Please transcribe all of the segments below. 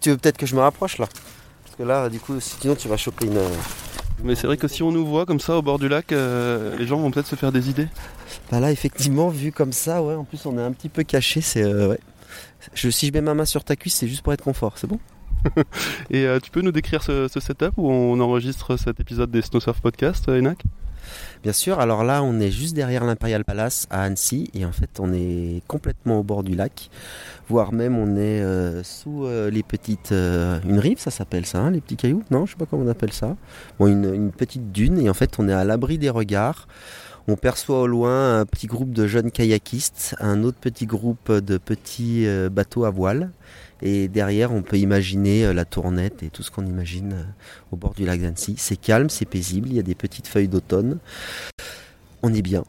Tu veux peut-être que je me rapproche là Parce que là, du coup, sinon tu vas choper une. Mais c'est vrai que si on nous voit comme ça au bord du lac, euh, les gens vont peut-être se faire des idées. Bah là, effectivement, vu comme ça, ouais, en plus on est un petit peu caché, c'est. euh, ouais. Je, si je mets ma main sur ta cuisse, c'est juste pour être confort, c'est bon Et euh, tu peux nous décrire ce, ce setup où on enregistre cet épisode des Snowsurf Podcast, euh, Enac? Bien sûr, alors là, on est juste derrière l'Imperial Palace à Annecy, et en fait, on est complètement au bord du lac, voire même on est euh, sous euh, les petites. euh, une rive, ça s'appelle ça, hein, les petits cailloux? Non, je sais pas comment on appelle ça. Bon, une, petite dune, et en fait, on est à l'abri des regards. On perçoit au loin un petit groupe de jeunes kayakistes, un autre petit groupe de petits bateaux à voile. Et derrière, on peut imaginer euh, la tournette et tout ce qu'on imagine euh, au bord du lac d'Annecy. C'est calme, c'est paisible, il y a des petites feuilles d'automne. On est bien.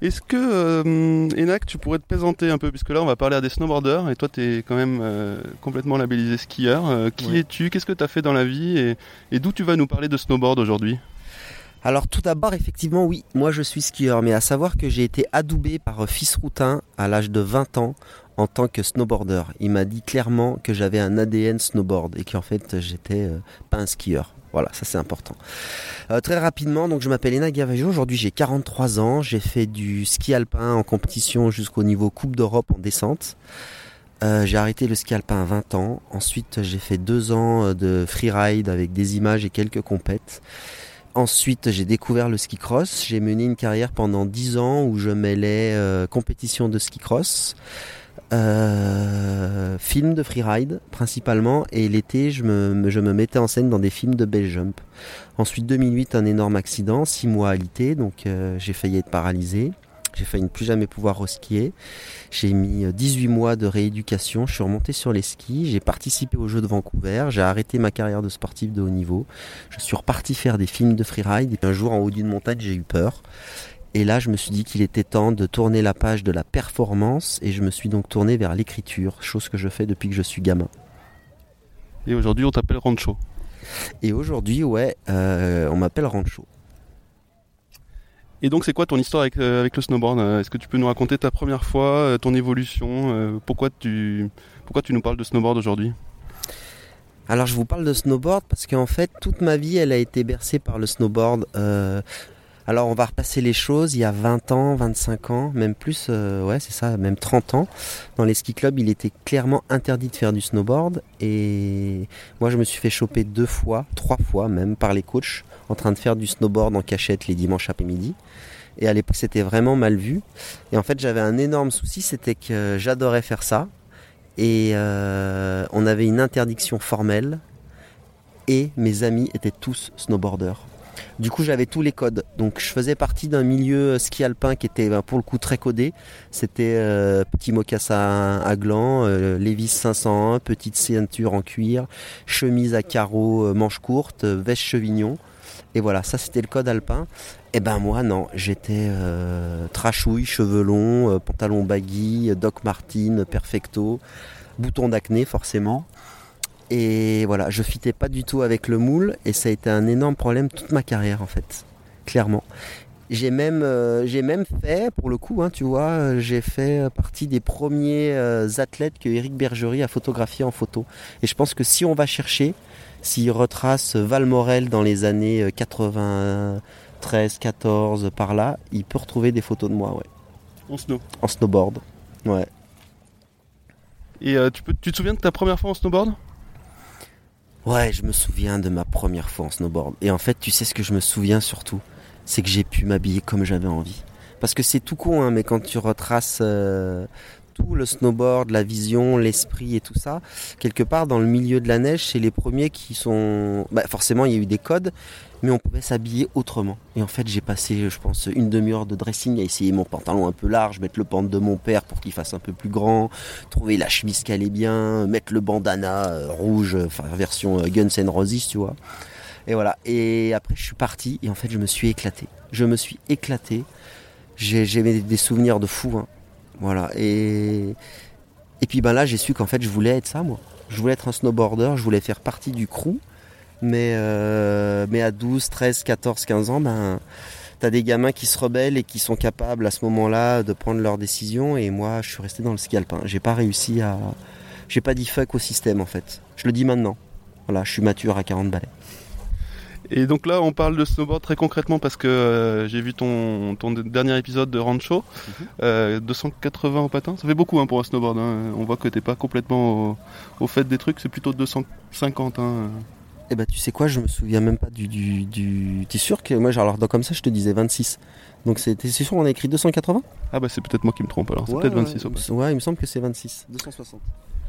Est-ce que, euh, Enac, tu pourrais te présenter un peu? Puisque là, on va parler à des snowboarders, et toi, tu es quand même euh, complètement labellisé skieur. Euh, qui Ouais. es-tu? Qu'est-ce que tu as fait dans la vie? Et, et d'où tu vas nous parler de snowboard aujourd'hui? Alors tout d'abord, effectivement, oui, moi je suis skieur, mais à savoir que j'ai été adoubé par Fils Routin à l'âge de 20 ans en tant que snowboarder. Il m'a dit clairement que j'avais un ADN snowboard et qu'en fait j'étais euh, pas un skieur. Voilà, ça c'est important. Euh, très rapidement, donc je m'appelle Ena Gavajo, aujourd'hui j'ai 43 ans, j'ai fait du ski alpin en compétition jusqu'au niveau Coupe d'Europe en descente. Euh, j'ai arrêté le ski alpin à 20 ans. Ensuite, j'ai fait deux ans de freeride avec des images et quelques compètes. Ensuite, j'ai découvert le ski cross. J'ai mené une carrière pendant 10 ans où je mêlais compétition de ski cross, euh, films de freeride principalement, et l'été, je me, je me mettais en scène dans des films de base jump. Ensuite, 2008, un énorme accident, 6 mois alité, donc euh, j'ai failli être paralysé. J'ai failli ne plus jamais pouvoir reskier. J'ai mis euh, 18 mois de rééducation. Je suis remonté sur les skis. J'ai participé aux Jeux de Vancouver. J'ai arrêté ma carrière de sportif de haut niveau. Je suis reparti faire des films de freeride. Et un jour, en haut d'une montagne, j'ai eu peur. Et là, je me suis dit qu'il était temps de tourner la page de la performance. Et je me suis donc tourné vers l'écriture, chose que je fais depuis que je suis gamin. Et aujourd'hui, on t'appelle Rancho. Et aujourd'hui, ouais, euh, on m'appelle Rancho. Et donc, c'est quoi ton histoire avec, euh, avec le snowboard Euh, Est-ce que tu peux nous raconter ta première fois, ton évolution euh, pourquoi, tu, pourquoi tu nous parles de snowboard aujourd'hui? Alors je vous parle de snowboard parce qu'en fait toute ma vie elle a été bercée par le snowboard. Euh, alors on va repasser les choses, il y a 20 ans, 25 ans, même plus, euh, ouais c'est ça, même 30 ans. Dans les ski clubs il était clairement interdit de faire du snowboard et moi je me suis fait choper deux fois, trois fois même par les coachs en train de faire du snowboard en cachette les dimanches après-midi. Et à l'époque c'était vraiment mal vu. Et en fait j'avais un énorme souci, c'était que j'adorais faire ça et euh, on avait une interdiction formelle et mes amis étaient tous snowboarders. Du coup, j'avais tous les codes. Donc, je faisais partie d'un milieu ski alpin qui était ben, pour le coup très codé. C'était euh, petit mocassin à gland, euh, Levi's 501, petite ceinture en cuir, chemise à carreaux, euh, manches courtes, euh, veste chevignon. Et voilà, ça c'était le code alpin. Et ben moi non, j'étais euh, trashouille, cheveux longs, euh, pantalon baggy, Doc Martin, perfecto, bouton d'acné forcément. Et voilà, je fitais pas du tout avec le moule et ça a été un énorme problème toute ma carrière en fait, clairement. J'ai même, euh, j'ai même fait, pour le coup, hein, tu vois, euh, j'ai fait partie des premiers euh, athlètes que Eric Bergerie a photographié en photo. Et je pense que si on va chercher, s'il retrace Valmorel dans les années euh, 93, 14, par là, il peut retrouver des photos de moi, ouais, En snow. en snowboard. Ouais. Et euh, tu, peux, tu te souviens de ta première fois en snowboard? Ouais, je me souviens de ma première fois en snowboard. Et en fait, tu sais ce que je me souviens surtout? C'est que j'ai pu m'habiller comme j'avais envie. Parce que c'est tout con, hein, mais quand tu retraces euh, tout le snowboard, la vision, l'esprit et tout ça, quelque part dans le milieu de la neige, c'est les premiers qui sont... Bah, forcément, il y a eu des codes, mais on pouvait s'habiller autrement. Et en fait, j'ai passé, je pense, une demi-heure de dressing à essayer mon pantalon un peu large, mettre le pente de mon père pour qu'il fasse un peu plus grand, trouver la chemise qui allait bien, mettre le bandana euh, rouge, enfin version euh, Guns N' Roses, tu vois. Et voilà. Et après, je suis parti et en fait, je me suis éclaté. Je me suis éclaté. J'ai des souvenirs de fou. hein. Voilà. Et et puis ben là, j'ai su qu'en fait, je voulais être ça, moi. Je voulais être un snowboarder. Je voulais faire partie du crew. Mais euh, mais à 12, 13, 14, 15 ans, ben T'as des gamins qui se rebellent et qui sont capables à ce moment-là de prendre leurs décisions. Et moi, je suis resté dans le ski alpin. J'ai pas réussi à. J'ai pas dit fuck au système en fait. Je le dis maintenant. Voilà, je suis mature à 40 balais. Et donc là, on parle de snowboard très concrètement parce que euh, j'ai vu ton, ton dernier épisode de Rancho. 280 mhm. au patin, ça fait beaucoup hein, pour un snowboard. Hein. On voit que t'es pas complètement au, fait des trucs, c'est plutôt 250. Hein. Eh ben, tu sais quoi, je me souviens même pas du. du, du... T'es sûr que moi, alors, comme ça, je te disais 26. Donc c'est sûr, on a écrit 280 Ah bah c'est peut-être moi qui me trompe alors, c'est peut-être 26. Ouais, il me semble que c'est 26. 260.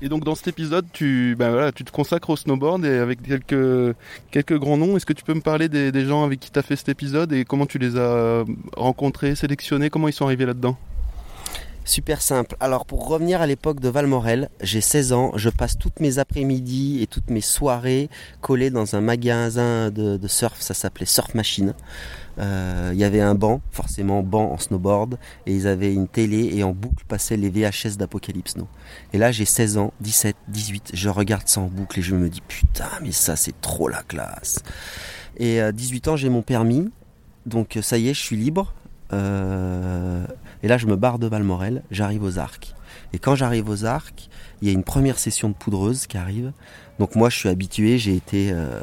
Et donc dans cet épisode, tu, ben voilà, tu te consacres au snowboard et avec quelques, quelques grands noms. Est-ce que tu peux me parler des, des gens avec qui tu as fait cet épisode et comment tu les as rencontrés, sélectionnés, comment ils sont arrivés là-dedans? Super simple. Alors pour revenir à l'époque de Valmorel, j'ai 16 ans, je passe toutes mes après-midi et toutes mes soirées collées dans un magasin de, surf, ça s'appelait Surf Machine. Euh, il y avait un banc, forcément banc en snowboard, et ils avaient une télé et en boucle passaient les VHS d'Apocalypse Snow. Et là j'ai 16 ans, 17, 18, je regarde ça en boucle et je me dis putain mais ça c'est trop la classe. Et à 18 ans j'ai mon permis, donc ça y est je suis libre. Euh, et là, je me barre de Valmorel, j'arrive aux arcs. Et quand j'arrive aux arcs, il y a une première session de poudreuse qui arrive. Donc moi, je suis habitué, j'ai été, euh,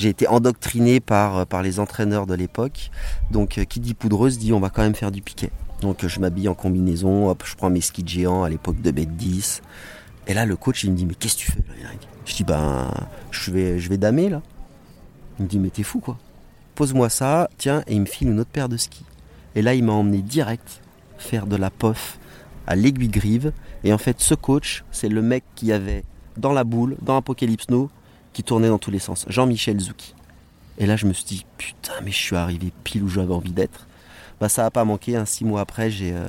été endoctriné par, par les entraîneurs de l'époque. Donc euh, qui dit poudreuse dit on va quand même faire du piquet. Donc je m'habille en combinaison, hop, je prends mes skis géants à l'époque de bête 10. Et là, le coach, il me dit, mais qu'est-ce que tu fais Je dis, ben, je vais, je vais damer là. Il me dit, mais t'es fou quoi. Pose-moi ça, tiens, et il me file une autre paire de skis. Et là, il m'a emmené direct faire de la POF à l'aiguille grive. Et en fait, ce coach, c'est le mec qui avait dans la boule, dans Apocalypse No, qui tournait dans tous les sens. Jean-Michel Zouki. Et là, je me suis dit, putain, mais je suis arrivé pile où j'avais envie d'être. Bah, ça n'a pas manqué. Hein. Six mois après, j'ai, euh,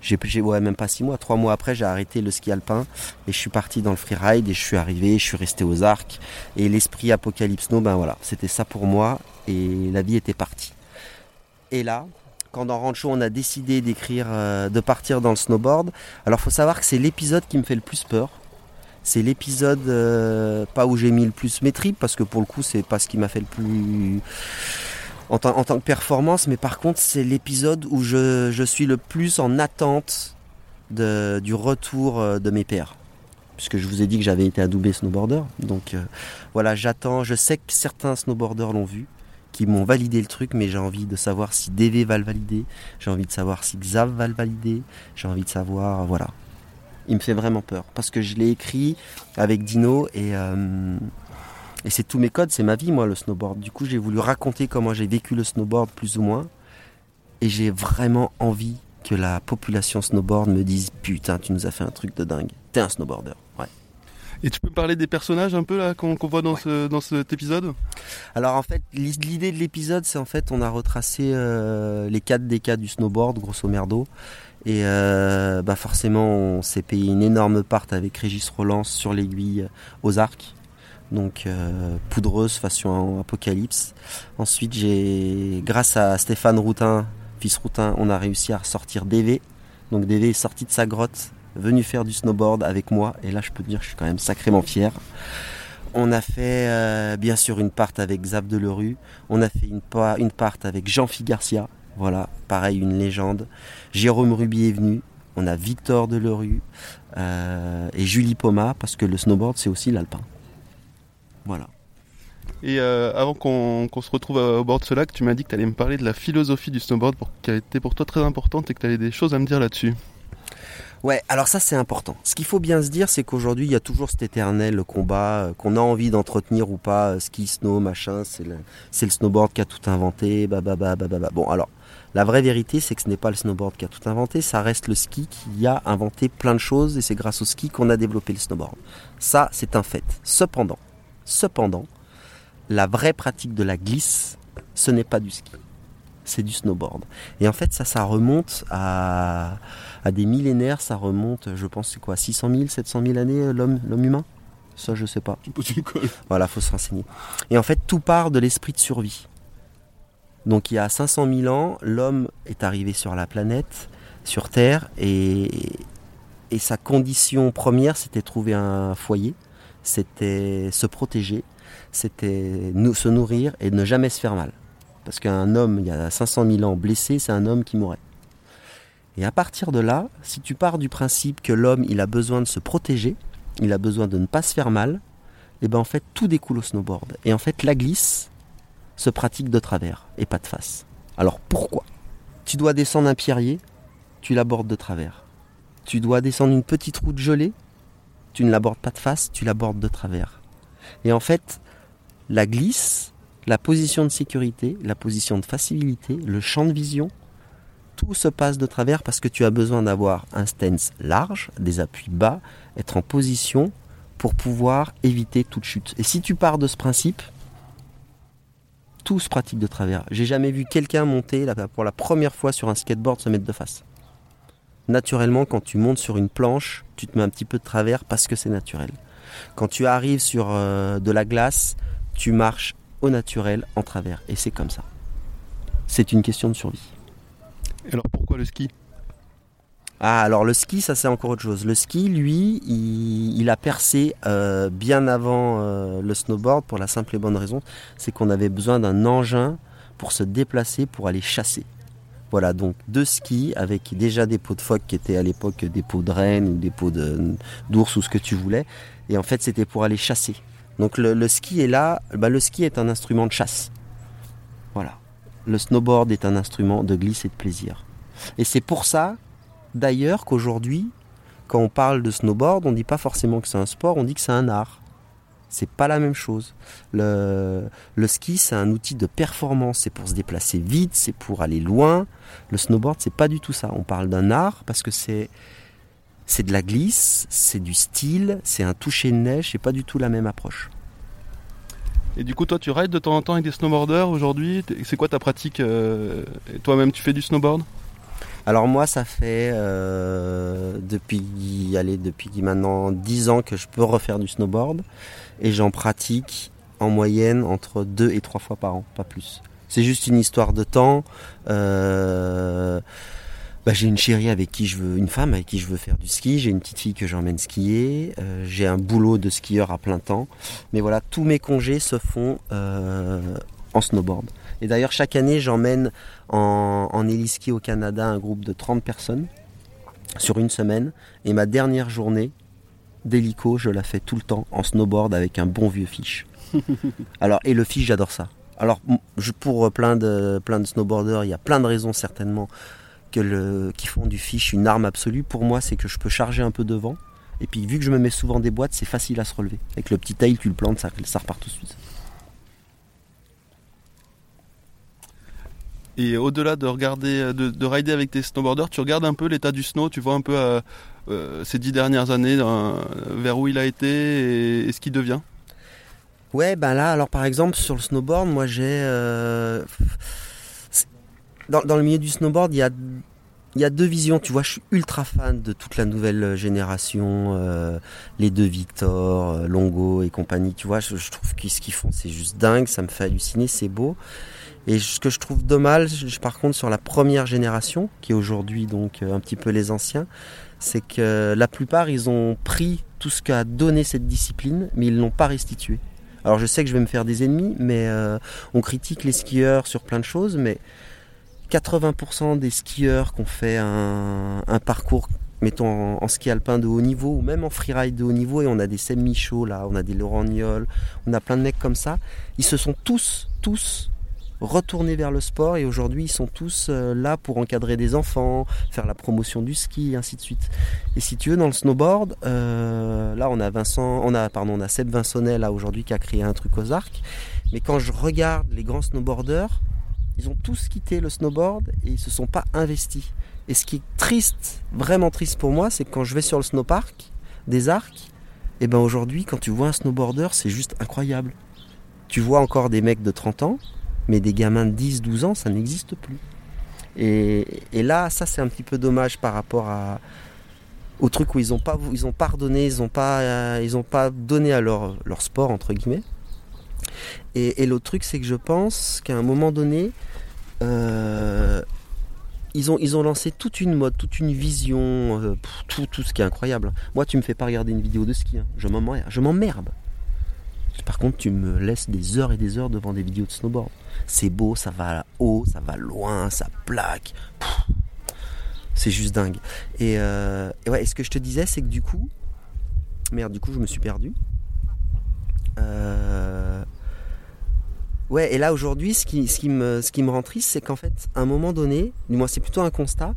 j'ai, même pas six mois, trois mois après, j'ai arrêté le ski alpin et je suis parti dans le freeride et je suis arrivé, je suis resté aux arcs. Et l'esprit Apocalypse No, ben voilà, c'était ça pour moi et la vie était partie. Et là, dans Rancho on a décidé d'écrire, euh, de partir dans le snowboard, alors faut savoir que c'est l'épisode qui me fait le plus peur. C'est l'épisode euh, pas où j'ai mis le plus mes tripes parce que pour le coup c'est pas ce qui m'a fait le plus en, tant que performance, mais par contre c'est l'épisode où je, suis le plus en attente du retour euh, de mes pères puisque je vous ai dit que j'avais été adoubé snowboarder. Donc voilà, j'attends. Je sais que certains snowboarders l'ont vu qui m'ont validé le truc, mais j'ai envie de savoir si DV va le valider, j'ai envie de savoir si Xav va le valider, j'ai envie de savoir, voilà. Il me fait vraiment peur, parce que je l'ai écrit avec Dino, et, euh, et c'est tous mes codes, c'est ma vie, moi, le snowboard. Du coup, j'ai voulu raconter comment j'ai vécu le snowboard, plus ou moins, et j'ai vraiment envie que la population snowboard me dise, putain, tu nous as fait un truc de dingue, t'es un snowboarder. Et tu peux parler des personnages un peu là qu'on voit dans, ce, dans cet épisode? Alors en fait, l'idée de l'épisode, c'est en fait on a retracé euh, les quatre des cas du snowboard, grosso merdo. Et euh, bah forcément, on s'est payé une énorme part avec Régis Roland sur l'aiguille aux arcs. Donc euh, poudreuse façon apocalypse. Ensuite, j'ai, grâce à Stéphane Routin, fils Routin, on a réussi à sortir DV. Donc DV est sorti de sa grotte venu faire du snowboard avec moi. Et là, je peux te dire, je suis quand même sacrément fier. On a fait euh, bien sûr une part avec Zab de Lerue. On a fait une, une part avec Jean-Philippe Garcia. Voilà, pareil, une légende. Jérôme Ruby est venu. On a Victor de Lerue euh, et Julie Poma, parce que le snowboard, c'est aussi l'alpin. Voilà. Et euh, avant qu'on se retrouve au bord de ce lac, tu m'as dit que tu allais me parler de la philosophie du snowboard pour, qui a pour toi très importante et que tu avais des choses à me dire là-dessus. Ouais, alors ça c'est important. Ce qu'il faut bien se dire, c'est qu'aujourd'hui il y a toujours cet éternel combat euh, qu'on a envie d'entretenir ou pas, euh, ski, snow, machin, c'est le, snowboard qui a tout inventé, bah, bah, Bon, alors, la vraie vérité c'est que ce n'est pas le snowboard qui a tout inventé, ça reste le ski qui a inventé plein de choses et c'est grâce au ski qu'on a développé le snowboard. Ça c'est un fait. Cependant, cependant, la vraie pratique de la glisse, ce n'est pas du ski c'est du snowboard. Et en fait, ça, ça remonte à, des millénaires, ça remonte, je pense, c'est quoi, 600 000, 700 000 années, euh, l'homme, l'homme humain? Ça, je sais pas. Voilà, faut se renseigner. Et en fait, tout part de l'esprit de survie. Donc, il y a 500 000 ans, l'homme est arrivé sur la planète, sur Terre, et, et sa condition première, c'était trouver un foyer, c'était se protéger, c'était se nourrir et ne jamais se faire mal. Parce qu'un homme, il y a 500 000 ans blessé, c'est un homme qui mourrait. Et à partir de là, si tu pars du principe que l'homme, il a besoin de se protéger, il a besoin de ne pas se faire mal, et ben en fait tout découle au snowboard. Et en fait la glisse se pratique de travers et pas de face. Alors pourquoi? Tu dois descendre un pierrier, tu l'abordes de travers. Tu dois descendre une petite route gelée, tu ne l'abordes pas de face, tu l'abordes de travers. Et en fait, la glisse, la position de sécurité, la position de facilité, le champ de vision, tout se passe de travers parce que tu as besoin d'avoir un stance large, des appuis bas, être en position pour pouvoir éviter toute chute. Et si tu pars de ce principe, tout se pratique de travers. J'ai jamais vu quelqu'un monter pour la première fois sur un skateboard se mettre de face. Naturellement, quand tu montes sur une planche, tu te mets un petit peu de travers parce que c'est naturel. Quand tu arrives sur euh, de la glace, tu marches au naturel en travers. Et c'est comme ça. C'est une question de survie. alors pourquoi le ski? Ah, alors le ski, ça c'est encore autre chose. Le ski, lui, il, a percé euh, bien avant euh, le snowboard pour la simple et bonne raison, c'est qu'on avait besoin d'un engin pour se déplacer, pour aller chasser. Voilà, donc deux skis avec déjà des pots de phoque qui étaient à l'époque des pots de renne ou des pots d'ours ou ce que tu voulais. Et en fait, c'était pour aller chasser. Donc le, ski est là, bah, le ski est un instrument de chasse. Voilà. Le snowboard est un instrument de glisse et de plaisir. Et c'est pour ça d'ailleurs qu'aujourd'hui, quand on parle de snowboard, on ne dit pas forcément que c'est un sport, on dit que c'est un art. C'est pas la même chose. Le, ski, c'est un outil de performance, c'est pour se déplacer vite, c'est pour aller loin. Le snowboard, c'est pas du tout ça. On parle d'un art parce que c'est c'est de la glisse, c'est du style, c'est un toucher de neige, c'est pas du tout la même approche. Et du coup, toi, tu rides de temps en temps avec des snowboarders aujourd'hui? C'est quoi ta pratique euh, Toi-même, tu fais du snowboard? Alors moi, ça fait euh, depuis, allez, depuis maintenant 10 ans que je peux refaire du snowboard et j'en pratique en moyenne entre 2 et 3 fois par an, pas plus. C'est juste une histoire de temps. Euh, bah, j'ai une chérie avec qui je veux, une femme avec qui je veux faire du ski. J'ai une petite fille que j'emmène skier. Euh, j'ai un boulot de skieur à plein temps. Mais voilà, tous mes congés se font en snowboard. Et d'ailleurs, chaque année, j'emmène en, en héliski au Canada un groupe de 30 personnes sur une semaine. Et ma dernière journée d'hélico, je la fais tout le temps en snowboard avec un bon vieux fiche. Alors, et le fiche, j'adore ça. Alors, pour plein de, plein de snowboarders, il y a plein de raisons certainement que le, qui font du fiche une arme absolue. Pour moi, c'est que je peux charger un peu devant. Et puis, vu que je me mets souvent des boîtes, c'est facile à se relever. Avec le petit tail, tu le plantes, ça, ça repart tout de suite. Et au-delà de regarder, de, rider avec tes snowboarders, tu regardes un peu l'état du snow, tu vois un peu euh, euh, ces dix dernières années vers où il a été et, ce qu'il devient? Ouais, ben là, alors par exemple sur le snowboard, moi j'ai euh, dans, le milieu du snowboard, il y a deux visions, tu vois, je suis ultra fan de toute la nouvelle génération, les deux Victor, Longo et compagnie, tu vois, je, je trouve que ce qu'ils font c'est juste dingue, ça me fait halluciner, c'est beau. Et ce que je trouve dommage, par contre, sur la première génération, qui est aujourd'hui donc euh, un petit peu les anciens, c'est que la plupart, ils ont pris tout ce qu'a donné cette discipline, mais ils ne l'ont pas restitué. Alors je sais que je vais me faire des ennemis, mais euh, on critique les skieurs sur plein de choses, mais 80% des skieurs qui ont fait un, parcours, mettons en, ski alpin de haut niveau, ou même en freeride de haut niveau, et on a des Sem Michaud là, on a des Laurent Niol, on a plein de mecs comme ça, ils se sont tous, tous retourner vers le sport et aujourd'hui ils sont tous euh, là pour encadrer des enfants, faire la promotion du ski et ainsi de suite. Et si tu veux dans le snowboard, euh, là on a Vincent, on a pardon, on a Seb Vinsonnet là aujourd'hui qui a créé un truc aux arcs. Mais quand je regarde les grands snowboarders, ils ont tous quitté le snowboard et ils se sont pas investis. Et ce qui est triste, vraiment triste pour moi, c'est que quand je vais sur le snowpark des arcs, et ben aujourd'hui quand tu vois un snowboarder, c'est juste incroyable. Tu vois encore des mecs de 30 ans mais des gamins de 10, 12 ans, ça n'existe plus. Et, là, ça c'est un petit peu dommage par rapport au truc où ils n'ont pas, pardonné, ils n'ont pas, euh, ils pas donné à leur sport, entre guillemets. Et, l'autre truc, c'est que je pense qu'à un moment donné, euh, ils, ont, ils ont lancé toute une mode, toute une vision, euh, tout, tout ce qui est incroyable. Moi, tu me fais pas regarder une vidéo de ski, hein. je m'emmerde. Par contre, tu me laisses des heures et des heures devant des vidéos de snowboard. C'est beau, ça va haut, ça va loin, ça plaque. C'est juste dingue. Et, euh, ouais, ce que je te disais, c'est que du coup, Merde, du coup, je me suis perdu. Euh, ouais, et là aujourd'hui, ce qui, me, ce rend triste, c'est qu'en fait, à un moment donné, du moins c'est plutôt un constat,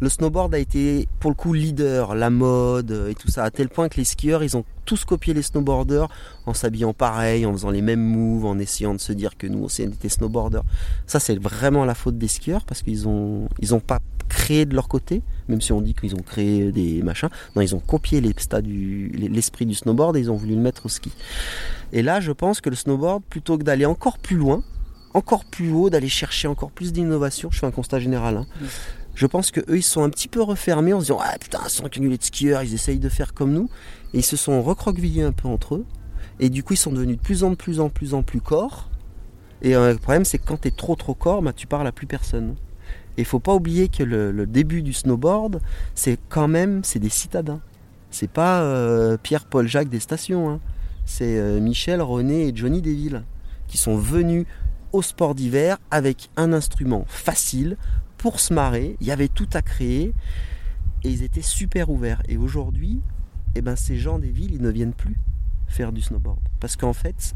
le snowboard a été pour le coup leader, la mode et tout ça, à tel point que les skieurs, ils ont tous copié les snowboarders en s'habillant pareil, en faisant les mêmes moves, en essayant de se dire que nous aussi on était snowboarders. Ça c'est vraiment la faute des skieurs parce qu'ils ont ont pas créé de leur côté, même si on dit qu'ils ont créé des machins. Non, ils ont copié l'esprit du snowboard et ils ont voulu le mettre au ski. Et là, je pense que le snowboard, plutôt que d'aller encore plus loin, encore plus haut, d'aller chercher encore plus d'innovation, je fais un constat général, hein, je pense que eux ils sont un petit peu refermés en se disant ah putain c'est un de skieurs ils essayent de faire comme nous. Et ils se sont recroquevillés un peu entre eux. Et du coup ils sont devenus de plus en plus en plus en plus corps. Et euh, le problème c'est que quand tu es trop trop corps bah, tu parles à plus personne et il faut pas oublier que le, début du snowboard c'est quand même c'est des citadins c'est pas euh, Pierre Paul Jacques des stations hein. c'est euh, Michel René et Johnny Deville qui sont venus au sport d'hiver avec un instrument facile pour se marrer, il y avait tout à créer et ils étaient super ouverts. Et aujourd'hui, eh ben, ces gens des villes, ils ne viennent plus faire du snowboard. Parce qu'en fait,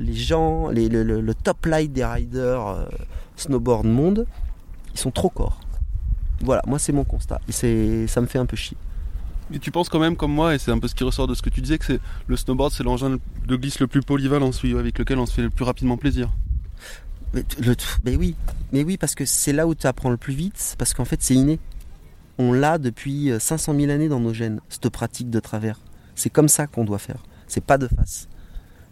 les gens, le, top light des riders euh, snowboard monde, ils sont trop corps. Voilà, moi c'est mon constat. Et ça me fait un peu chier. Mais tu penses quand même comme moi, et c'est un peu ce qui ressort de ce que tu disais, que c'est le snowboard, c'est l'engin de glisse le plus polyvalent, avec lequel on se fait le plus rapidement plaisir. Mais, oui, mais oui, parce que c'est là où tu apprends le plus vite, parce qu'en fait c'est inné. On l'a depuis 500 euh, 000 années dans nos gènes, cette pratique de travers. C'est comme ça qu'on doit faire. C'est pas de face.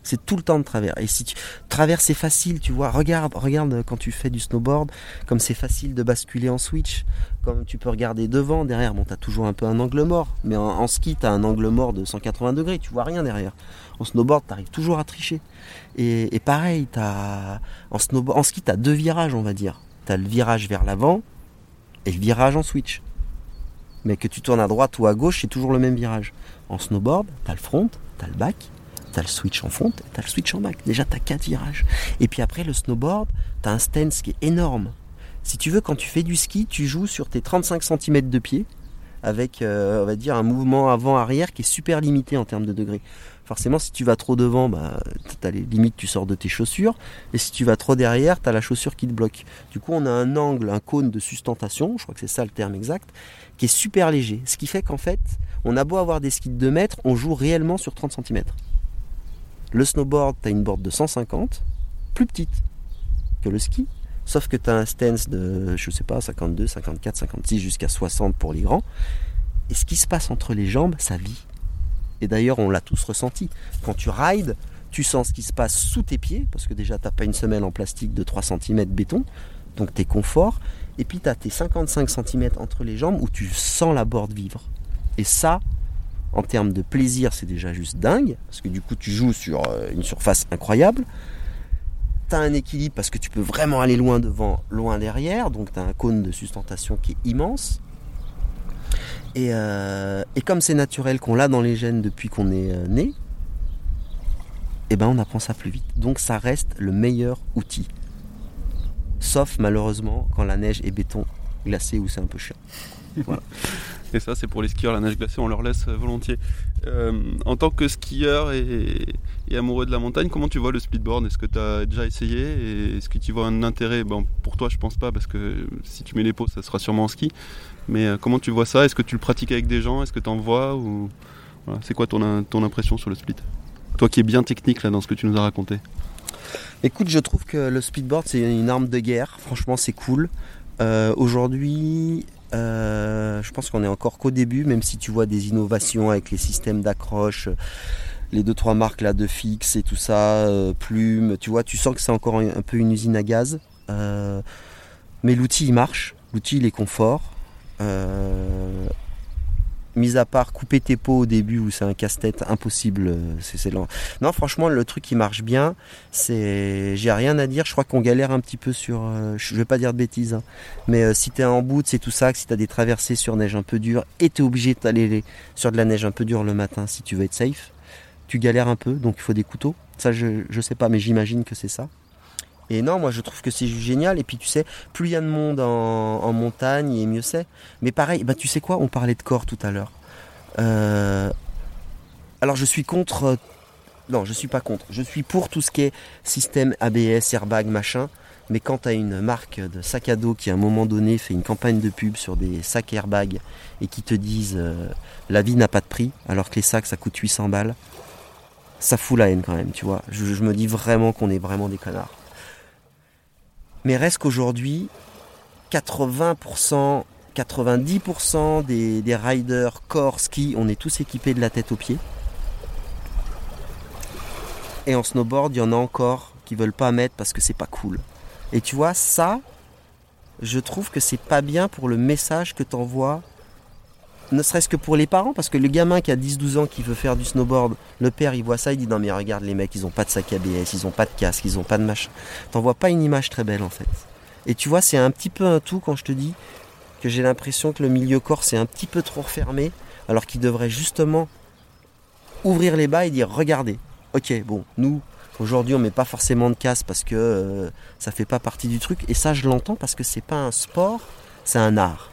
C'est tout le temps de travers. Et si tu travers, c'est facile, tu vois. Regarde, regarde quand tu fais du snowboard, comme c'est facile de basculer en switch, comme tu peux regarder devant, derrière. Bon, t'as toujours un peu un angle mort, mais en, ski, t'as un angle mort de 180 degrés, tu vois rien derrière. En snowboard, t'arrives toujours à tricher. Et, pareil, en, snowboard, en ski, tu as deux virages, on va dire. Tu as le virage vers l'avant et le virage en switch. Mais que tu tournes à droite ou à gauche, c'est toujours le même virage. En snowboard, tu as le front, tu as le back, tu as le switch en front tu as le switch en back. Déjà, tu as quatre virages. Et puis après, le snowboard, tu as un stance qui est énorme. Si tu veux, quand tu fais du ski, tu joues sur tes 35 cm de pied avec, euh, on va dire, un mouvement avant-arrière qui est super limité en termes de degrés forcément si tu vas trop devant, bah, tu as les limites, tu sors de tes chaussures, et si tu vas trop derrière, tu as la chaussure qui te bloque. Du coup, on a un angle, un cône de sustentation, je crois que c'est ça le terme exact, qui est super léger. Ce qui fait qu'en fait, on a beau avoir des skis de 2 mètres, on joue réellement sur 30 cm. Le snowboard, tu as une board de 150, plus petite que le ski, sauf que tu as un stance de, je sais pas, 52, 54, 56 jusqu'à 60 pour les grands. Et ce qui se passe entre les jambes, ça vit. Et d'ailleurs, on l'a tous ressenti. Quand tu rides, tu sens ce qui se passe sous tes pieds, parce que déjà, tu pas une semelle en plastique de 3 cm béton, donc tu es confort. Et puis, tu as tes 55 cm entre les jambes où tu sens la board vivre. Et ça, en termes de plaisir, c'est déjà juste dingue, parce que du coup, tu joues sur euh, une surface incroyable. Tu as un équilibre parce que tu peux vraiment aller loin devant, loin derrière, donc tu as un cône de sustentation qui est immense. Euh, et, comme c'est naturel qu'on l'a dans les gènes depuis qu'on est euh, né, eh ben on apprend ça plus vite. Donc ça reste le meilleur outil. Sauf malheureusement quand la neige est béton glacé ou c'est un peu chiant. Et ça, c'est pour les skieurs, la neige glacée, on leur laisse euh, volontiers. en tant que skieur et, amoureux de la montagne, comment tu vois le speedboard? Est-ce que tu as déjà essayé? Et est-ce que tu vois un intérêt? Bon, Pour toi, je pense pas, parce que si tu mets les pots, ça sera sûrement en ski. Mais euh, comment tu vois ça? Est-ce que tu le pratiques avec des gens? Est-ce que tu en vois ou... C'est quoi ton, ton impression sur le split Toi qui es bien technique là dans ce que tu nous as raconté. Écoute, je trouve que le speedboard c'est une arme de guerre. Franchement, c'est cool. Euh, aujourd'hui, euh, je pense qu'on est encore qu'au début, même si tu vois des innovations avec les systèmes d'accroche, les deux trois marques là de fixe et tout ça, plumes. Tu vois, tu sens que c'est encore un, peu une usine à gaz. mais l'outil il marche, l'outil il est confort. Euh, mis à part couper tes pots au début où c'est un casse-tête impossible, euh, c'est lent. Non, franchement, le truc qui marche bien, c'est, j'ai rien à dire. Je crois qu'on galère un petit peu sur, euh, je vais pas dire de bêtises, hein. mais si t'es en bout, c'est tout ça. Que si t'as des traversées sur neige un peu dure et t'es obligé d'aller sur de la neige un peu dure le matin si tu veux être safe, tu galères un peu, donc il faut des couteaux. Ça, je, je sais pas, mais j'imagine que c'est ça. Et non, moi je trouve que c'est génial. Et puis tu sais, plus il y a de monde en, montagne, et mieux c'est. Mais pareil, bah, tu sais quoi On parlait de corps tout à l'heure. Euh, Alors je suis contre. euh, Non, je suis pas contre. Je suis pour tout ce qui est système ABS, airbag, machin. Mais quand tu une marque de sac à dos qui à un moment donné fait une campagne de pub sur des sacs airbag et qui te disent euh, la vie n'a pas de prix alors que les sacs ça coûte 800 balles, ça fout la haine quand même, tu vois. Je, je me dis vraiment qu'on est vraiment des connards. Mais reste qu'aujourd'hui, 80%, 90% des, riders corps, ski, on est tous équipés de la tête aux pieds. Et en snowboard, il y en a encore qui veulent pas mettre parce que c'est pas cool. Et tu vois, ça, je trouve que c'est pas bien pour le message que t'envoies, ne serait-ce que pour les parents, parce que le gamin qui a 10-12 ans qui veut faire du snowboard, le père il voit ça, il dit non mais regarde les mecs, ils ont pas de sac ABS, ils ont pas de casque, ils ont pas de machin. T'envoies pas une image très belle en fait. Et tu vois, c'est un petit peu un tout quand je te dis que j'ai l'impression que le milieu corps c'est un petit peu trop refermé, alors qu'il devrait justement ouvrir les bas et dire regardez, ok, bon, nous, aujourd'hui on met pas forcément de casse parce que euh, ça fait pas partie du truc, et ça je l'entends parce que c'est pas un sport, c'est un art.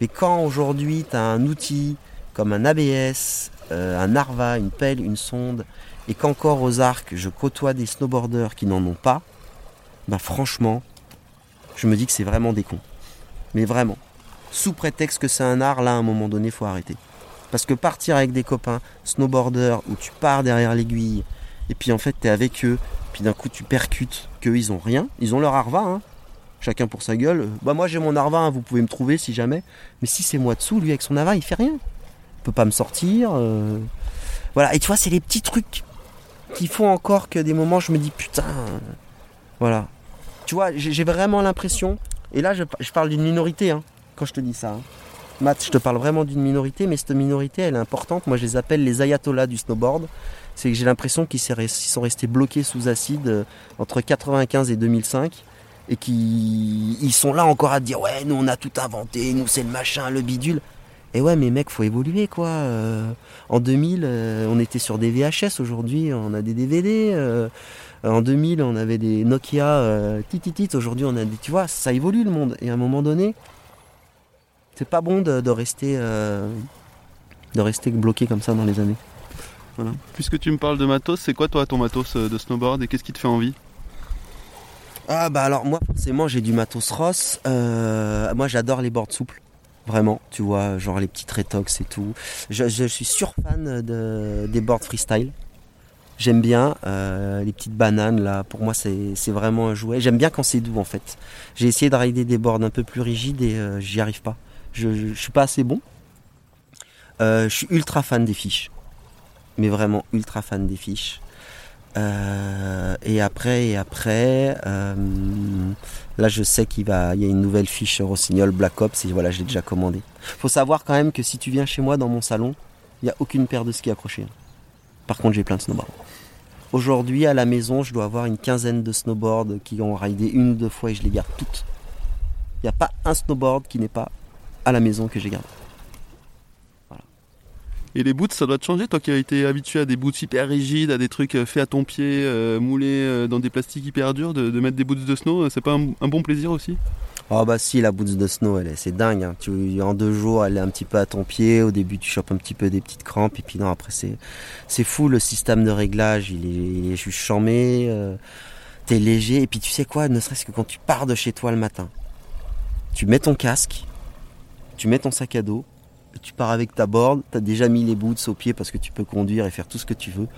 Mais quand aujourd'hui tu as un outil comme un ABS, euh, un Arva, une pelle, une sonde, et qu'encore aux arcs je côtoie des snowboarders qui n'en ont pas, bah franchement, je me dis que c'est vraiment des cons. Mais vraiment. Sous prétexte que c'est un art, là à un moment donné, faut arrêter. Parce que partir avec des copains, snowboarders, où tu pars derrière l'aiguille, et puis en fait t'es avec eux, puis d'un coup tu percutes qu'eux ils ont rien, ils ont leur arva, hein. Chacun pour sa gueule. Bah moi j'ai mon arva, hein, vous pouvez me trouver si jamais. Mais si c'est moi dessous, lui avec son arva, il fait rien. Il peut pas me sortir. euh. Voilà, et tu vois, c'est les petits trucs qui font encore que des moments je me dis putain. Voilà. Tu vois, j'ai vraiment l'impression, et là je, parle d'une minorité hein, quand je te dis ça. hein. Matt, je te parle vraiment d'une minorité, mais cette minorité, elle est importante. Moi, je les appelle les ayatollahs du snowboard. C'est que j'ai l'impression qu'ils sont restés bloqués sous acide euh, entre 95 et 2005 et qui ils sont là encore à dire ouais, nous on a tout inventé, nous c'est le machin, le bidule. Et ouais, mais mec, faut évoluer quoi. Euh, en 2000, euh, on était sur des VHS. Aujourd'hui, on a des DVD. euh, en 2000, on avait des Nokia tititit. Aujourd'hui, on a des. Tu vois, ça évolue le monde. Et à un moment donné, c'est pas bon de, rester de rester bloqué comme ça dans les années. Puisque tu me parles de matos, c'est quoi toi ton matos de snowboard et qu'est-ce qui te fait envie? Ah bah alors moi forcément j'ai du matos Ross. Euh, moi j'adore les boards souples. Vraiment, tu vois, genre les petites Retox et tout. Je, suis sur fan de, des boards freestyle. J'aime bien euh, les petites bananes là. Pour moi c'est vraiment un jouet. J'aime bien quand c'est doux en fait. J'ai essayé de rider des boards un peu plus rigides et euh, j'y arrive pas. Je, je, suis pas assez bon. Je suis ultra fan des fiches. Mais vraiment ultra fan des fiches. Euh, et après, et après, euh, là je sais qu'il va, y a une nouvelle fiche Rossignol Black Ops et voilà, je l'ai déjà commandé. Faut savoir quand même que si tu viens chez moi dans mon salon, il n'y a aucune paire de skis accrochée. Par contre, j'ai plein de snowboards. Aujourd'hui, à la maison, je dois avoir une quinzaine de snowboards qui ont ridé une ou deux fois et je les garde toutes. Il n'y a pas un snowboard qui n'est pas à la maison que j'ai gardé. Et les boots, ça doit te changer, toi qui as été habitué à des boots hyper rigides, à des trucs euh, faits à ton pied, euh, moulés euh, dans des plastiques hyper durs, de, mettre des boots de snow, c'est pas un, bon plaisir aussi? Oh bah si, la boots de snow, elle est, c'est dingue. hein. Tu, en deux jours, elle est un petit peu à ton pied. Au début, tu chopes un petit peu des petites crampes. Et puis non, après, c'est, c'est fou. Le système de réglage, il est, juste chambé. euh, t'es léger. Et puis tu sais quoi, ne serait-ce que quand tu pars de chez toi le matin, tu mets ton casque, tu mets ton sac à dos, tu pars avec ta board. T'as déjà mis les boots au pied parce que tu peux conduire et faire tout ce que tu veux.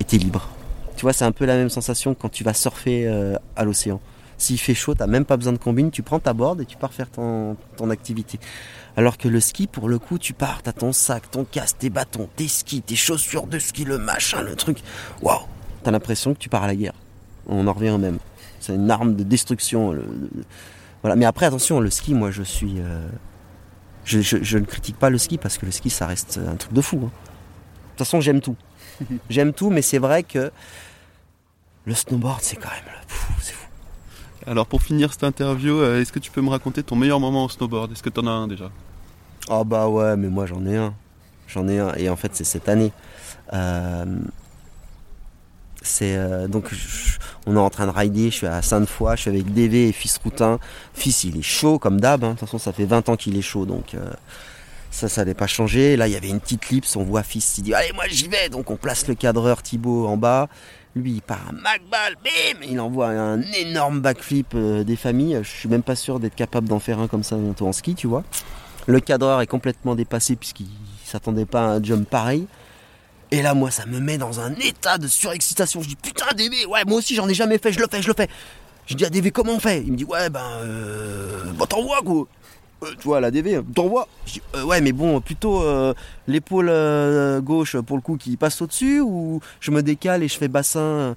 Et t'es libre. Tu vois, c'est un peu la même sensation quand tu vas surfer euh, à l'océan. S'il fait chaud, t'as même pas besoin de combine, tu prends ta board et tu pars faire ton, activité. Alors que le ski, pour le coup, tu pars, t'as ton sac, ton casque, tes bâtons, tes skis, tes chaussures de ski, le machin, le truc. Waouh T'as l'impression que tu pars à la guerre. On en revient même. C'est une arme de destruction. Voilà. Mais après, attention, le ski, moi, je suis. euh, Je, je- je ne critique pas le ski parce que le ski, ça reste un truc de fou. hein. De toute façon, j'aime tout. j'aime tout, mais c'est vrai que le snowboard, c'est quand même. c'est fou. Alors pour finir cette interview, euh, est-ce que tu peux me raconter ton meilleur moment au snowboard? Est-ce que t'en as un déjà? Ah bah ouais, mais moi j'en ai un. J'en ai un. Et en fait, c'est cette année. Euh, c'est euh, donc je- on est en train de rider. Je suis à Sainte-Foy. Je suis avec DV et Fils Routin. Fils, il est chaud comme d'hab. hein. De toute façon, ça fait 20 ans qu'il est chaud. Donc euh, Ça, ça n'allait pas changer. Là, il y avait une petite lips, on voit fils, il dit Allez, moi j'y vais Donc on place le cadreur Thibaut en bas. Lui, il part un MacBall, bim Il envoie un énorme backflip euh, des familles. Je suis même pas sûr d'être capable d'en faire un comme ça bientôt en ski, tu vois. Le cadreur est complètement dépassé puisqu'il s'attendait pas à un jump pareil. Et là, moi, ça me met dans un état de surexcitation. Je dis putain, DV, ouais, moi aussi j'en ai jamais fait, je le fais, je le fais. Je dis à DV, comment on fait? Il me dit, ouais, ben, euh, bah, t'envoies quoi. Euh, tu vois, la DV, t'envoies. Je dis, euh, ouais, mais bon, plutôt euh, l'épaule euh, gauche pour le coup qui passe au-dessus ou je me décale et je fais bassin.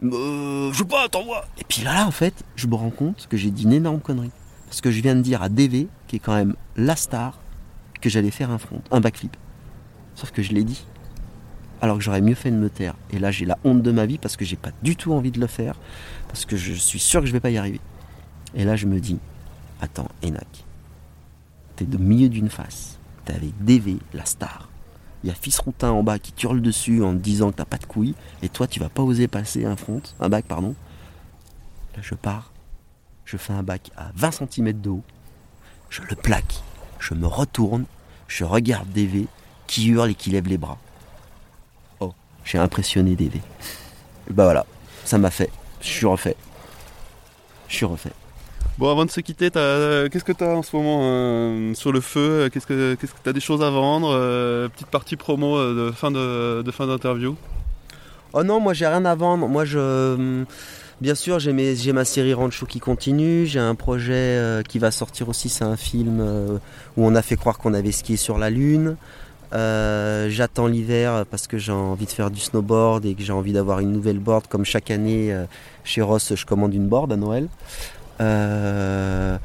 Je sais pas, t'envoies. Et puis là, là, en fait, je me rends compte que j'ai dit une énorme connerie. Parce que je viens de dire à DV, qui est quand même la star, que j'allais faire un front, un backflip. Sauf que je l'ai dit. Alors que j'aurais mieux fait de me taire. Et là, j'ai la honte de ma vie parce que j'ai pas du tout envie de le faire. Parce que je suis sûr que je vais pas y arriver. Et là, je me dis, attends, Enak, t'es au milieu d'une face. T'es avec DV, la star. Il y a Fils Routin en bas qui hurle dessus en te disant que t'as pas de couilles. Et toi, tu vas pas oser passer un front, un bac, pardon. Là, je pars. Je fais un bac à 20 cm de haut. Je le plaque. Je me retourne. Je regarde DV qui hurle et qui lève les bras. J'ai impressionné. Et bah voilà, ça m'a fait. Je suis refait. Je suis refait. Bon, avant de se quitter, euh, qu'est-ce que tu as en ce moment euh, sur le feu Qu'est-ce que qu'est-ce que tu as des choses à vendre Euh, Petite partie promo euh, de fin de, de fin d'interview? Oh non, moi j'ai rien à vendre. Moi je. Bien sûr, j'ai mes- j'ai ma série Rancho qui continue. J'ai un projet euh, qui va sortir aussi. C'est un film euh, où on a fait croire qu'on avait skié sur la Lune. Euh, J'attends l'hiver parce que j'ai envie de faire du snowboard et que j'ai envie d'avoir une nouvelle board. Comme chaque année, euh, chez Ross, je commande une board à Noël. Euh,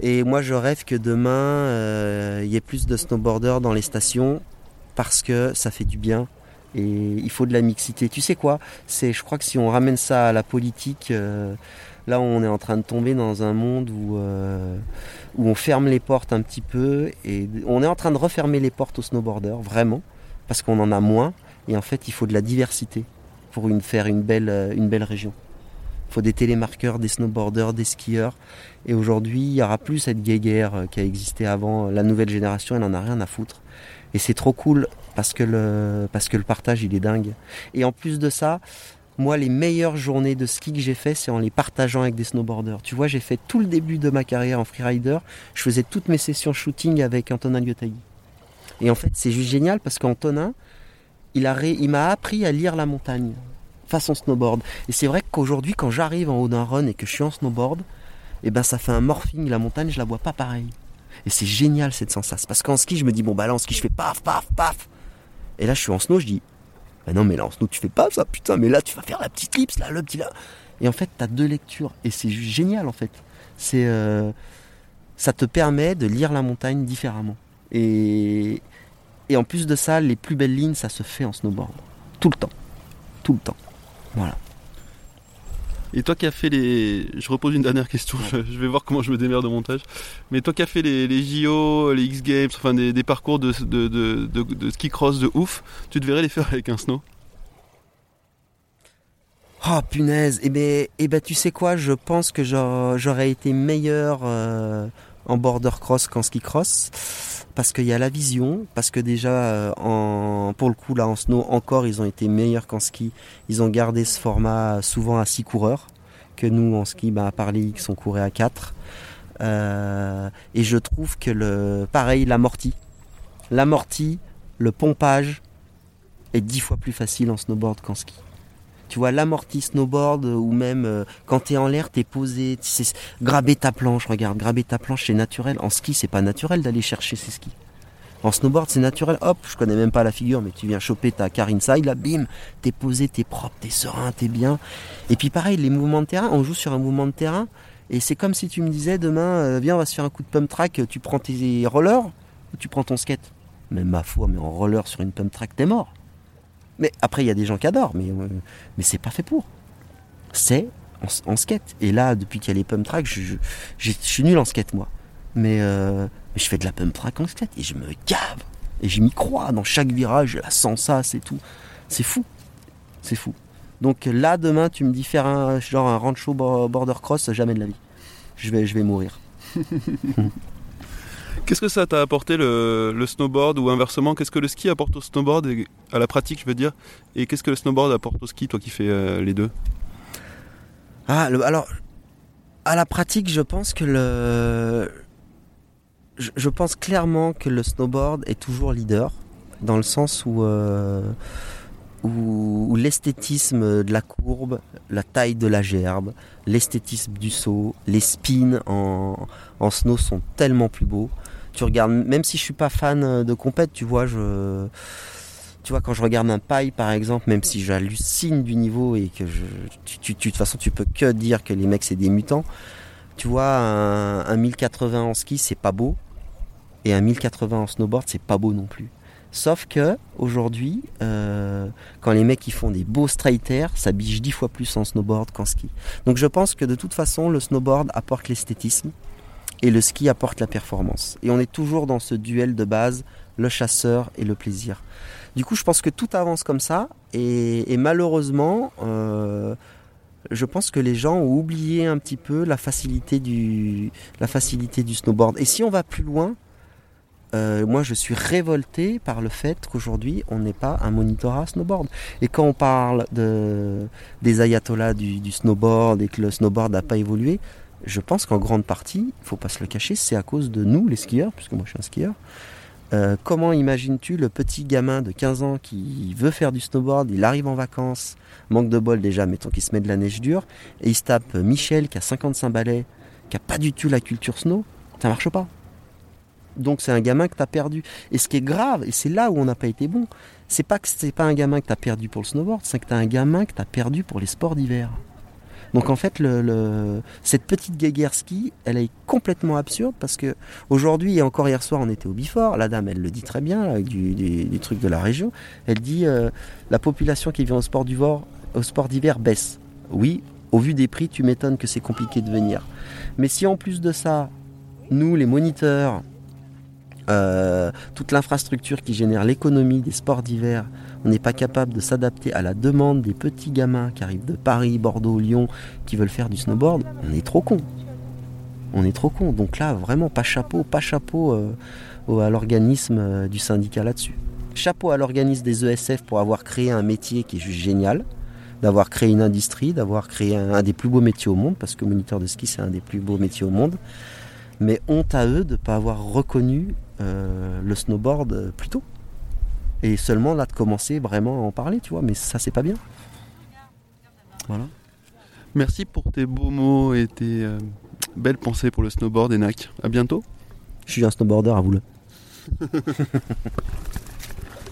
et moi, je rêve que demain, il y ait plus de snowboarders dans les stations parce que ça fait du bien et il faut de la mixité. Tu sais quoi? C'est, je crois que si on ramène ça à la politique, là, on est en train de tomber dans un monde où euh, où on ferme les portes un petit peu et on est en train de refermer les portes aux snowboarders, vraiment, parce qu'on en a moins. Et en fait, il faut de la diversité pour une, faire une belle, euh, une belle région. Il faut des télémarqueurs, des snowboarders, des skieurs. Et aujourd'hui, il n'y aura plus cette guéguerre euh, qui a existé avant. La nouvelle génération, elle n'en a rien à foutre. Et c'est trop cool parce que, le, parce que le partage, il est dingue. Et en plus de ça, moi, les meilleures journées de ski que j'ai fait, c'est en les partageant avec des snowboarders. Tu vois, j'ai fait tout le début de ma carrière en freerider. Je faisais toutes mes sessions shooting avec Antonin Liotaï. Et en fait, c'est juste génial parce qu'Antonin, il m'a appris à lire la montagne façon snowboard. Et c'est vrai qu'aujourd'hui, quand j'arrive en haut d'un run et que je suis en snowboard, eh ben ça fait un morphing. La montagne, je la vois pas pareil. Et c'est génial cette sensation. Parce qu'en ski, je me dis, bon, bah là, en ski, je fais paf, paf, paf. Et là, je suis en snow, je dis, bah non, mais là, en snow, tu fais pas ça, putain, mais là, tu vas faire la petite lips, là, le petit là. Et en fait, t'as deux lectures. Et c'est génial, en fait. C'est, euh, ça te permet de lire la montagne différemment. Et, et en plus de ça, les plus belles lignes, ça se fait en snowboard. Tout le temps. Tout le temps. Voilà. Et toi qui as fait les. Je repose une dernière question, je je vais voir comment je me démerde au montage. Mais toi qui as fait les, les JO, les X Games, enfin des, des parcours de, de, de, de- de ski cross de ouf, tu devrais les faire avec un snow? Oh punaise, et ben, eh ben tu sais quoi, je pense que j'aurais j'aurais été meilleur euh, en border cross qu'en ski cross parce qu'il y a la vision, parce que déjà euh, en, pour le coup là en snow encore ils ont été meilleurs qu'en ski, ils ont gardé ce format souvent à 6 coureurs que nous en ski bah, à part les X on courait à 4 Euh, et je trouve que le pareil l'amorti, l'amorti, le pompage est dix fois plus facile en snowboard qu'en ski. Tu vois, l'amorti snowboard euh, ou même euh, quand t'es en l'air, t'es posé, graber ta planche, regarde, graber ta planche, c'est naturel. En ski, c'est pas naturel d'aller chercher ses skis. En snowboard, c'est naturel. Hop, je connais même pas la figure, mais tu viens choper ta car inside, là, bim, t'es posé, t'es propre, t'es serein, t'es bien. Et puis pareil, les mouvements de terrain, on joue sur un mouvement de terrain, et c'est comme si tu me disais demain, euh, viens, on va se faire un coup de pump track, tu prends tes rollers ou tu prends ton skate. Même ma foi, mais en roller sur une pump track, t'es mort. Mais après, il y a des gens qui adorent, mais, euh, c'est pas fait pour. C'est en, skate. Et là, depuis qu'il y a les pump tracks, je, je, suis nul en skate, moi. Mais, euh, mais je fais de la pump track en skate et je me gave. Et je m'y crois. Dans chaque virage, la sensation et tout. C'est fou. C'est fou. Donc là, demain, tu me dis faire un genre un rancho bo- border cross, jamais de la vie. Je vais, je vais mourir. Qu'est-ce que ça t'a apporté le, snowboard ou inversement Qu'est-ce que le ski apporte au snowboard et à la pratique, je veux dire? Et qu'est-ce que le snowboard apporte au ski, toi qui fais euh, les deux? Ah, alors à la pratique, je pense que le, je, pense clairement que le snowboard est toujours leader dans le sens où euh, où, l'esthétisme de la courbe, la taille de la gerbe, l'esthétisme du saut, les spins en, snow sont tellement plus beaux tu regardes, même si je suis pas fan de compète, tu vois, tu vois, quand je regarde un paille par exemple, même si j'hallucine du niveau et que je, de toute façon, tu peux que dire que les mecs c'est des mutants. Tu vois, un, 1080 en ski c'est pas beau et un 1080 en snowboard c'est pas beau non plus. Sauf que aujourd'hui, euh, quand les mecs ils font des beaux straight ça bige dix fois plus en snowboard qu'en ski. Donc je pense que de toute façon, le snowboard apporte l'esthétisme et le ski apporte la performance. Et on est toujours dans ce duel de base, le chasseur et le plaisir. Du coup, je pense que tout avance comme ça, et, malheureusement, euh, je pense que les gens ont oublié un petit peu la facilité du, la facilité du snowboard. Et si on va plus loin, euh, moi je suis révolté par le fait qu'aujourd'hui on n'est pas un monitorat snowboard. Et quand on parle de, des ayatollahs du, snowboard et que le snowboard n'a pas évolué, je pense qu'en grande partie, il faut pas se le cacher, c'est à cause de nous, les skieurs, puisque moi je suis un skieur. Euh, comment imagines-tu le petit gamin de 15 ans qui veut faire du snowboard, il arrive en vacances, manque de bol déjà, mettons qu'il se met de la neige dure, et il se tape Michel qui a 55 balais, qui a pas du tout la culture snow, ça marche pas. Donc c'est un gamin que tu as perdu. Et ce qui est grave, et c'est là où on n'a pas été bon, c'est pas que c'est pas un gamin que tu as perdu pour le snowboard, c'est que tu as un gamin que tu as perdu pour les sports d'hiver. Donc en fait, cette petite guéguerre ski, elle est complètement absurde parce que aujourd'hui et encore hier soir, on était au Bifort. La dame, elle le dit très bien avec du, truc de la région. Elle dit euh, la population qui vient au sport d'hiver, au sport d'hiver baisse. Oui, au vu des prix, tu m'étonnes que c'est compliqué de venir. Mais si en plus de ça, nous, les moniteurs, euh, toute l'infrastructure qui génère l'économie des sports d'hiver, on n'est pas capable de s'adapter à la demande des petits gamins qui arrivent de Paris, Bordeaux, Lyon, qui veulent faire du snowboard, on est trop con. On est trop con. Donc là, vraiment, pas chapeau, pas chapeau euh, à l'organisme euh, du syndicat là-dessus. Chapeau à l'organisme des ESF pour avoir créé un métier qui est juste génial, d'avoir créé une industrie, d'avoir créé un, des plus beaux métiers au monde, parce que moniteur de ski, c'est un des plus beaux métiers au monde. Mais honte à eux de ne pas avoir reconnu euh, le snowboard plus tôt. Et seulement là de commencer vraiment à en parler, tu vois, mais ça c'est pas bien. Voilà. Merci pour tes beaux mots et tes euh, belles pensées pour le snowboard, Enac. À bientôt. Je suis un snowboarder, à vous le.